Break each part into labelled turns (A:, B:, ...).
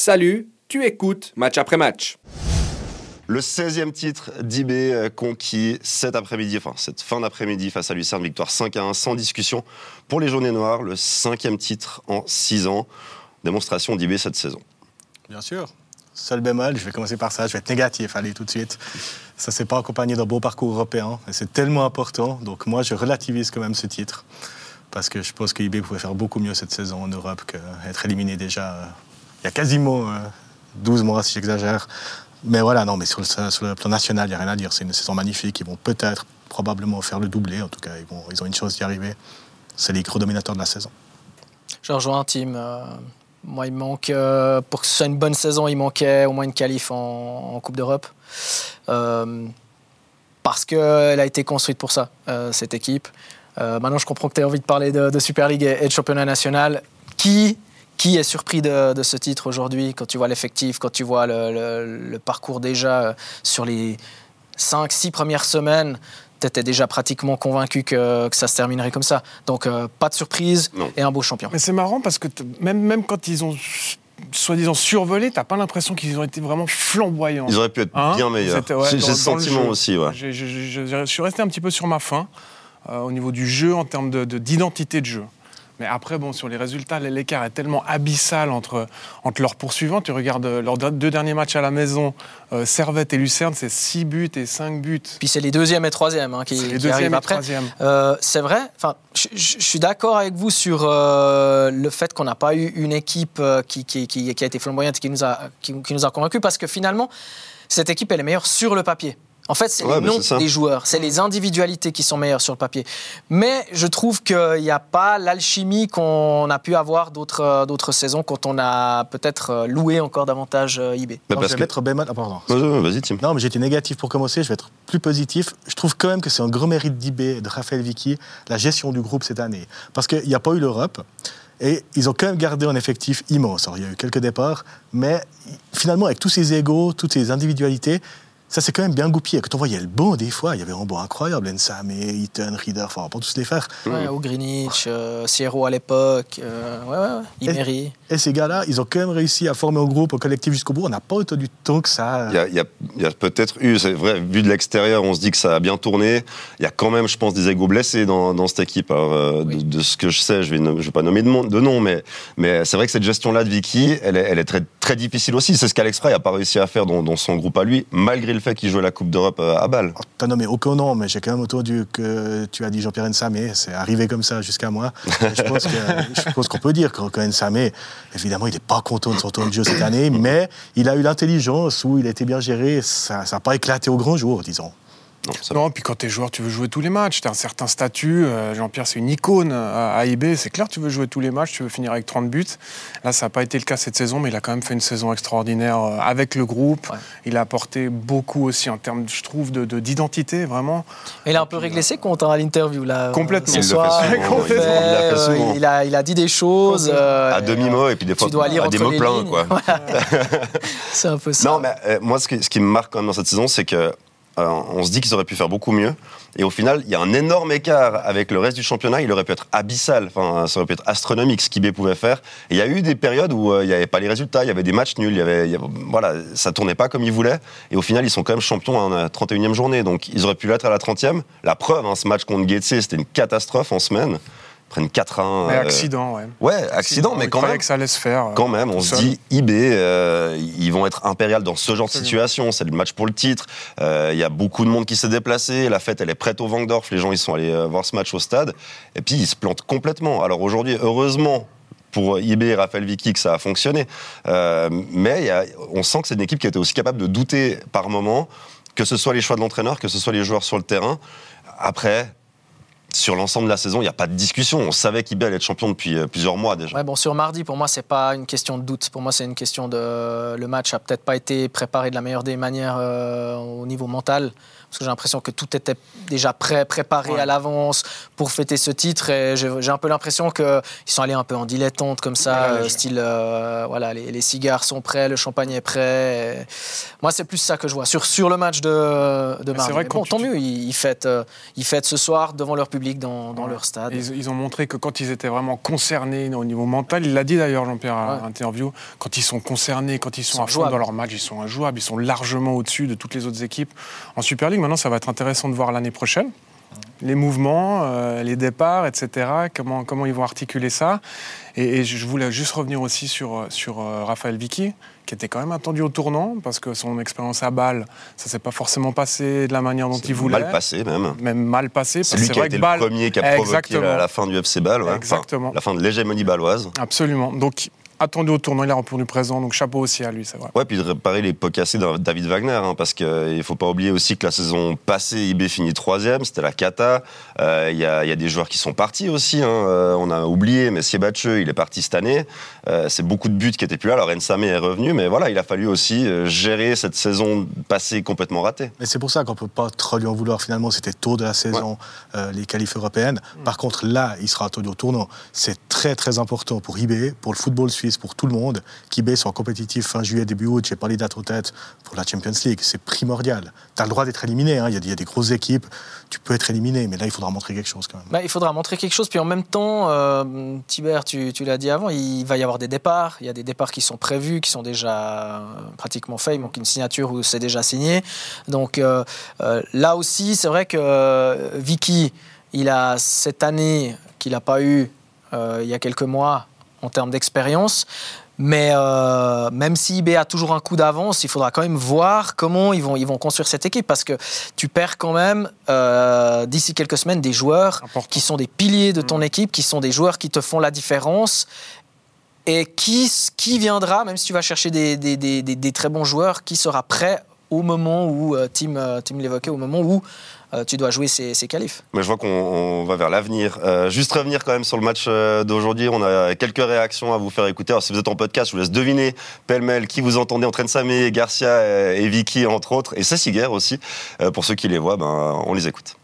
A: Salut, tu écoutes match après match.
B: Le 16e titre d'IB euh, conquis cet après-midi, enfin cette fin d'après-midi face à Lucerne, victoire 5 à 1 sans discussion pour les Jaunets Noirs, le cinquième titre en 6 ans. Démonstration d'IB cette saison.
C: Bien sûr. Seul bémol, je vais commencer par ça, je vais être négatif, allez tout de suite. Ça ne s'est pas accompagné d'un beau parcours européen et c'est tellement important. Donc moi, je relativise quand même ce titre parce que je pense que IB pouvait faire beaucoup mieux cette saison en Europe qu'être éliminé déjà euh, il y a quasiment 12 euh, mois, si j'exagère. Mais voilà, non, mais sur le, plan national, il n'y a rien à dire. C'est une saison magnifique. Ils vont peut-être, probablement faire le doublé. En tout cas, ils, ont une chance d'y arriver. C'est les gros dominateurs de la saison.
D: Je rejoins un team. Euh, moi, il manque, euh, pour que ce soit une bonne saison, il manquait au moins une qualif en, Coupe d'Europe. parce qu'elle a été construite pour ça, cette équipe. maintenant, je comprends que tu as envie de parler de Super League et de championnat national. Qui qui est surpris de, ce titre aujourd'hui quand tu vois l'effectif, quand tu vois le, parcours déjà euh, sur les 5-6 premières semaines tu étais déjà pratiquement convaincu que, ça se terminerait comme ça. Donc, euh, pas de surprise et un beau champion.
E: Mais c'est marrant parce que même, même quand ils ont soi-disant survolé, t'as pas l'impression qu'ils ont été vraiment flamboyants.
B: Ils auraient pu être hein bien meilleurs. J'ai ce sentiment aussi. Ouais.
E: Je, suis resté un petit peu sur ma faim euh, au niveau du jeu en termes d'identité de, de jeu. Mais après, bon, sur les résultats, l'écart est tellement abyssal entre, entre leurs poursuivants. Tu regardes euh, leurs deux derniers matchs à la maison, euh, Servette et Lucerne, c'est 6 buts et 5 buts.
D: Puis c'est les deuxième et troisième hein, qui, qui arrivent après. Euh, c'est vrai, je, je suis d'accord avec vous sur le fait qu'on n'a pas eu une équipe qui, qui, qui, a été flamboyante et qui nous a, qui, nous a convaincus, parce que finalement, cette équipe, elle est meilleure sur le papier. En fait, c'est les noms des joueurs, c'est les individualités qui sont meilleures sur le papier. Mais je trouve qu'il n'y a pas l'alchimie qu'on a pu avoir d'autres euh, d'autres saisons quand on a peut-être euh, loué encore davantage euh, IB.
C: je vais mettre bémol. Ah, pardon.
B: Vas-y, Tim.
C: Non, mais j'étais négatif pour commencer. Je vais être plus positif. Je trouve quand même que c'est un gros mérite d'IB, de Raphaël Vicky, la gestion du groupe cette année. Parce qu'il n'y a pas eu l'Europe. Et ils ont quand même gardé un effectif immense. Alors, il y a eu quelques départs, mais finalement, avec tous ces égaux, toutes ces individualités, ça c'est quand même bien goupillé. Quand on voyait le bon, des fois, il y avait un bon incroyable. Ensame, Eaton, Reader, enfin, on peut tous les faire.
D: Ouais, au Greenwich, euh, Sierra à l'époque, euh, ouais, ouais, Imery.
C: Et, et, ces gars-là, ils ont quand même réussi à former un groupe, un collectif jusqu'au bout. On n'a pas autant du temps que ça.
B: Il y a, peut-être eu, c'est vrai, vu de l'extérieur, on se dit que ça a bien tourné. Il y a quand même, je pense, des égos blessés dans, dans cette équipe. Euh, de, ce que je sais, je ne vais, vais pas nommer de, de nom, mais, mais c'est vrai que cette gestion-là de Vicky, elle est, elle est très, très difficile aussi. C'est ce qu'Alex Frey n'a pas réussi à faire dans, dans son groupe à lui, malgré le fait qu'il joue la Coupe d'Europe euh, à Bâle.
C: T'as nommé aucun nom, mais j'ai quand même entendu que tu as dit Jean-Pierre Nsamé. C'est arrivé comme ça jusqu'à moi. je pense qu'on peut dire que Nsamé, évidemment, il n'est pas content de son temps de jeu cette année, mais il a eu l'intelligence où il a été bien géré. Ça n'a pas éclaté au grand jour, disons.
E: Non, puis quand tu es joueur, tu veux jouer tous les matchs. Tu as un certain statut. Euh, Jean-Pierre, c'est une icône à AIB. C'est clair, tu veux jouer tous les matchs, tu veux finir avec 30 buts. Là, ça n'a pas été le cas cette saison, mais il a quand même fait une saison extraordinaire euh, avec le groupe. Il a apporté beaucoup aussi en termes, je trouve, d'identité, vraiment.
D: il a un peu réglé ses comptes hein, à l'interview. là.
E: Complètement.
D: Il, soir, il, a il, a, dit des choses.
B: Euh, à demi-mot, et puis des fois, à des mots pleins.
D: c'est un peu ça.
B: Non, mais moi, ce qui, ce qui me marque quand même dans cette saison, c'est que euh, on se dit qu'ils auraient pu faire beaucoup mieux. Et au final, il y a un énorme écart avec le reste du championnat. Il aurait pu être abyssal. Enfin, ça aurait pu être astronomique ce qu'IB pouvait faire. Il y a eu des périodes où euh, il n'y avait pas les résultats, il y avait des matchs nuls, il y avait, voilà, ça tournait pas comme ils voulaient. Et au final, ils sont quand même champions à la 31e journée. Donc, ils auraient pu l'être à la 30e. La preuve, hein, ce match contre Getse, c'était une catastrophe en semaine prennent 4-1.
E: Mais euh, accident, ouais.
B: Ouais, accident, mais quand même.
E: que ça laisse faire. Euh,
B: quand même, on se dit, IB, euh, ils vont être impérial dans ce genre de situation. C'est le match pour le titre. Il y a beaucoup de monde qui s'est déplacé. La fête, elle est prête au Vangdorf. Les gens, ils sont allés voir ce match au stade. Et puis, ils se plantent complètement. Alors aujourd'hui, heureusement, pour IB et Raphaël Vicky que ça a fonctionné. mais y a, on sent que c'est une équipe qui était aussi capable de douter par moment, que ce soit les choix de l'entraîneur, que ce soit les joueurs sur le terrain. Après, sur l'ensemble de la saison, il n'y a pas de discussion. On savait qu'IB allait être champion depuis euh, plusieurs mois déjà.
D: Sur mardi, pour moi, c'est pas une question de doute. Pour moi, c'est une question de. Le match a peut-être pas été préparé de la meilleure des manières euh, au niveau mental. Parce que j'ai l'impression que tout était déjà prêt, préparé à l'avance pour fêter ce titre. Et j'ai un peu l'impression qu'ils sont allés un peu en dilettante comme ça, euh, style, euh, voilà, les, cigares sont prêts, le champagne est prêt. Moi, c'est plus ça que je vois. Sur, sur le match de, de mardi. Vrai bon, tant mieux, ils, fêtent, euh, ils fêtent ce soir devant leur public dans, dans leur stade.
E: Ils, ont montré que quand ils étaient vraiment concernés au niveau mental, il l'a dit d'ailleurs, Jean-Pierre, à l'interview, quand ils sont concernés, quand ils sont, à fond dans leur match, ils sont injouables, ils sont largement au-dessus de toutes les autres équipes en Super League. Maintenant, ça va être intéressant de voir l'année prochaine les mouvements, euh, les départs, etc. Comment, comment ils vont articuler ça. Et, je voulais juste revenir aussi sur, sur euh, Raphaël Vicky, qui était quand même attendu au tournant, parce que son expérience à Bâle, ça s'est pas forcément passé de la manière dont il voulait.
B: Mal passé même.
E: Même mal passé.
B: C'est lui qui a été le premier qui a provoqué la, fin du FC Bâle. Exactement. la fin de l'hégémonie bâloise.
E: Absolument. Donc attendu au tournoi, il a répondu présent, donc chapeau aussi à lui, c'est vrai.
B: Ouais, puis de réparer les pots cassés de David Wagner, hein, parce qu'il ne faut pas oublier aussi que la saison passée, IB finit troisième, c'était la cata. Euh, il y, a, des joueurs qui sont partis aussi, hein. euh, on a oublié, mais Siebatcheux, il est parti cette année. Euh, c'est beaucoup de buts qui étaient plus là, alors Nsame est revenu, mais voilà, il a fallu aussi gérer cette saison passée complètement ratée.
C: Mais c'est pour ça qu'on ne peut pas trop lui en vouloir, finalement, c'était tôt de la saison, les qualifs européennes. Par contre, là, il sera attendu au tournoi. C'est très très important pour IB, pour le football suisse pour tout le monde. qu'IB soit compétitif fin juillet, début août, j'ai pas les dates en tête pour la Champions League, c'est primordial. Tu as le droit d'être éliminé, hein. il y, a des grosses équipes, tu peux être éliminé, mais là il faudra montrer quelque chose quand même.
D: Bah, il faudra montrer quelque chose, puis en même temps, euh, Thibert, tu, l'as dit avant, il va y avoir des départs, il y a des départs qui sont prévus, qui sont déjà pratiquement faits, il manque une signature où c'est déjà signé. Donc euh, euh, là aussi, c'est vrai que Vicky, il a cette année qu'il n'a pas eu il y a quelques mois, en termes d'expérience. Mais euh, même si IB a toujours un coup d'avance, il faudra quand même voir comment ils vont, ils vont construire cette équipe parce que tu perds quand même euh, d'ici quelques semaines des joueurs qui sont des piliers de ton mm. équipe, qui sont des joueurs qui te font la différence. Et qui, qui viendra, même si tu vas chercher des, des, des, des très bons joueurs, qui sera prêt au moment où, euh, Tim, Tim l'évoquait, au moment où euh, tu dois jouer ces, qualifs.
B: Mais je vois qu'on va vers l'avenir. Euh, juste revenir quand même sur le match euh, d'aujourd'hui. On a quelques réactions à vous faire écouter. Alors, si vous êtes en podcast, je vous laisse deviner pêle-mêle qui vous entendez en train de Samé, Garcia et Vicky, entre autres, et Sassiger aussi. pour ceux qui les voient, ben, on les écoute.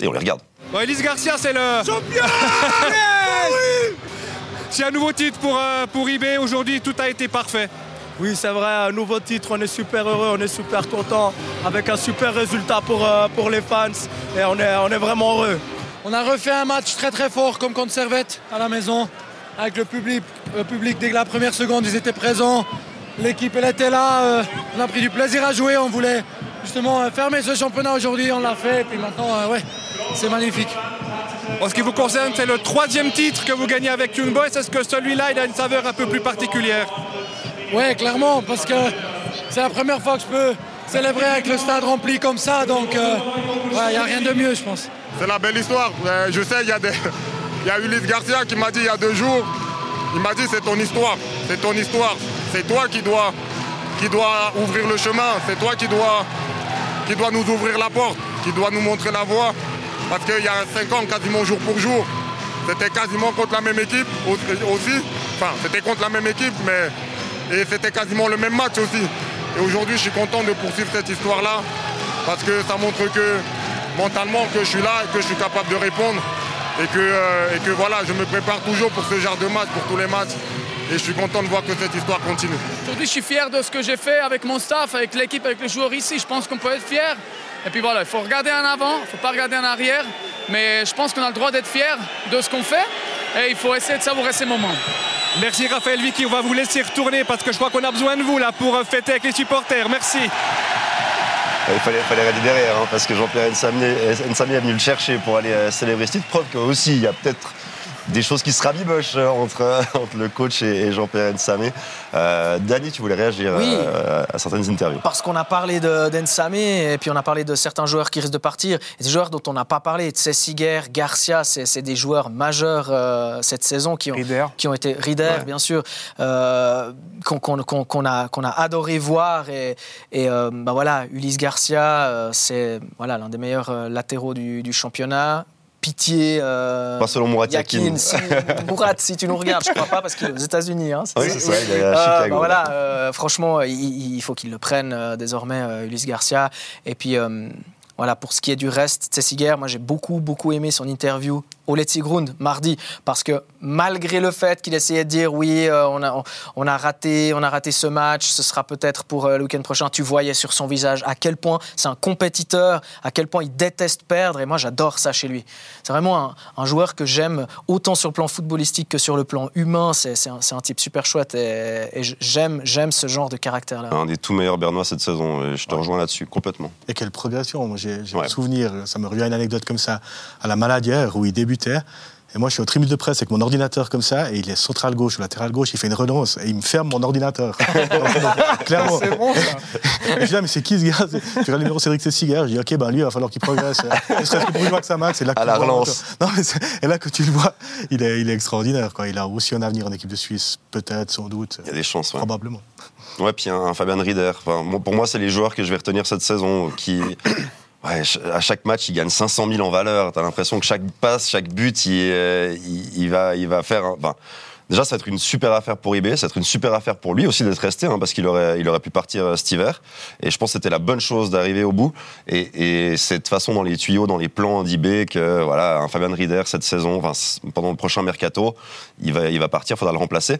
B: Et on les regarde.
F: Bon, Elise Garcia, c'est le. Champion C'est un nouveau titre pour, pour eBay. Aujourd'hui, tout a été parfait.
G: Oui, c'est vrai, un nouveau titre, on est super heureux, on est super content, avec un super résultat pour, euh, pour les fans, et on est, on est vraiment heureux.
H: On a refait un match très très fort comme contre Servette à la maison, avec le public, le public dès la première seconde, ils étaient présents, l'équipe elle était là, euh, on a pris du plaisir à jouer, on voulait justement euh, fermer ce championnat aujourd'hui, on l'a fait, et puis maintenant, ouais, c'est magnifique.
F: En ce qui vous concerne, c'est le troisième titre que vous gagnez avec Young Boys. Est-ce que celui-là, il a une saveur un peu plus particulière?
H: Oui, clairement, parce que c'est la première fois que je peux célébrer avec le stade rempli comme ça, donc il euh, n'y a rien de mieux, je pense.
I: C'est la belle histoire. Je sais, il y, a des... Ulysse Garcia qui m'a dit il y a deux jours, il m'a dit c'est ton histoire, c'est ton histoire, c'est toi qui dois, qui dois ouvrir le chemin, c'est toi qui dois, qui doit nous ouvrir la porte, qui doit nous montrer la voie. Parce qu'il y a cinq ans, quasiment jour pour jour, c'était quasiment contre la même équipe aussi. Enfin, c'était contre la même équipe, mais et c'était quasiment le même match aussi. Et aujourd'hui, je suis content de poursuivre cette histoire-là parce que ça montre que mentalement que je suis là que je suis capable de répondre et que, euh, et que voilà, je me prépare toujours pour ce genre de match, pour tous les matchs. Et je suis content de voir que cette histoire continue.
H: Aujourd'hui, je suis fier de ce que j'ai fait avec mon staff, avec l'équipe, avec les joueurs ici. Je pense qu'on peut être fier. Et puis voilà, il faut regarder en avant, il ne faut pas regarder en arrière. Mais je pense qu'on a le droit d'être fier de ce qu'on fait. Et il faut essayer de savourer ces moments.
F: Merci Raphaël Vicky, on va vous laisser retourner parce que je crois qu'on a besoin de vous là pour fêter avec les supporters. Merci.
B: Il fallait, fallait rester derrière hein, parce que Jean-Pierre Nsami est venu le chercher pour aller euh, célébrer ce titre. Preuve qu'aussi il y a peut-être des choses qui se rabibochent euh, entre, entre le coach et, Jean-Pierre Nsamé. Euh, Dani, tu voulais réagir euh, à certaines interviews
D: Parce qu'on a parlé d'Ensamé et puis on a parlé de certains joueurs qui risquent de partir. Et des joueurs dont on n'a pas parlé, Tsessiger, Garcia, c'est des joueurs majeurs cette saison qui ont, qui ont été Rieder, bien sûr, qu'on a, qu'on a adoré voir. Et, et bah voilà, Ulysse Garcia, c'est voilà, l'un des meilleurs latéraux du, du championnat pitié.
B: Euh, pas selon Mourad Yakin.
D: Si, si tu nous regardes, je crois pas parce qu'il est aux États-Unis. Hein,
B: oui, c'est ça, il est à euh, Chicago.
D: Bah voilà, euh, franchement, il, faut qu'il le prenne désormais, Ulysse Garcia. Et puis Voilà, pour ce qui est du reste, Tessiger, moi j'ai beaucoup, beaucoup aimé son interview au Let's Grund mardi, parce que malgré le fait qu'il essayait de dire oui, euh, on, a, on, a raté, on a raté ce match, ce sera peut-être pour euh, le week-end prochain, tu voyais sur son visage à quel point c'est un compétiteur, à quel point il déteste perdre, et moi j'adore ça chez lui. C'est vraiment un, joueur que j'aime autant sur le plan footballistique que sur le plan humain, c'est un, un, type super chouette, et, j'aime j'aime ce genre de caractère-là.
B: Un des tout meilleurs Bernois cette saison, je te rejoins là-dessus complètement.
C: Et quelle progression, j'ai ouais. souvenir, ça me revient une anecdote comme ça, à la Maladière, où il et moi, je suis au tribune de presse avec mon ordinateur comme ça, et il est central gauche ou latéral gauche, il fait une renonce, et il me ferme mon ordinateur. clairement. C'est bon, ça. je dis, ah, mais c'est qui ce gars? Tu regardes le numéro Cédric Tessiger, je dis, ok, ben lui, il va falloir qu'il progresse. Est-ce que pour une ça max, c'est là que
B: à la relance.
C: Non, mais et là que tu le vois, il est, il est extraordinaire. Quoi. Il a aussi un avenir en équipe de Suisse, peut-être, sans doute.
B: Il y a des chances, ouais.
C: Probablement.
B: Ouais, puis un, Fabien Rieder. Enfin, pour moi, c'est les joueurs que je vais retenir cette saison qui Ouais, à chaque match, il gagne 500 000 en valeur. T'as l'impression que chaque passe, chaque but, il, euh, il, va, il va faire. Enfin, déjà, ça va être une super affaire pour eBay, ça va être une super affaire pour lui aussi d'être resté, hein, parce qu'il aurait, il aurait pu partir euh, cet hiver. Et je pense que c'était la bonne chose d'arriver au bout. Et, et c'est de façon dans les tuyaux, dans les plans d'eBay que voilà, un Fabian Rieder cette saison, enfin, pendant le prochain mercato, il va, il va partir, faudra le remplacer.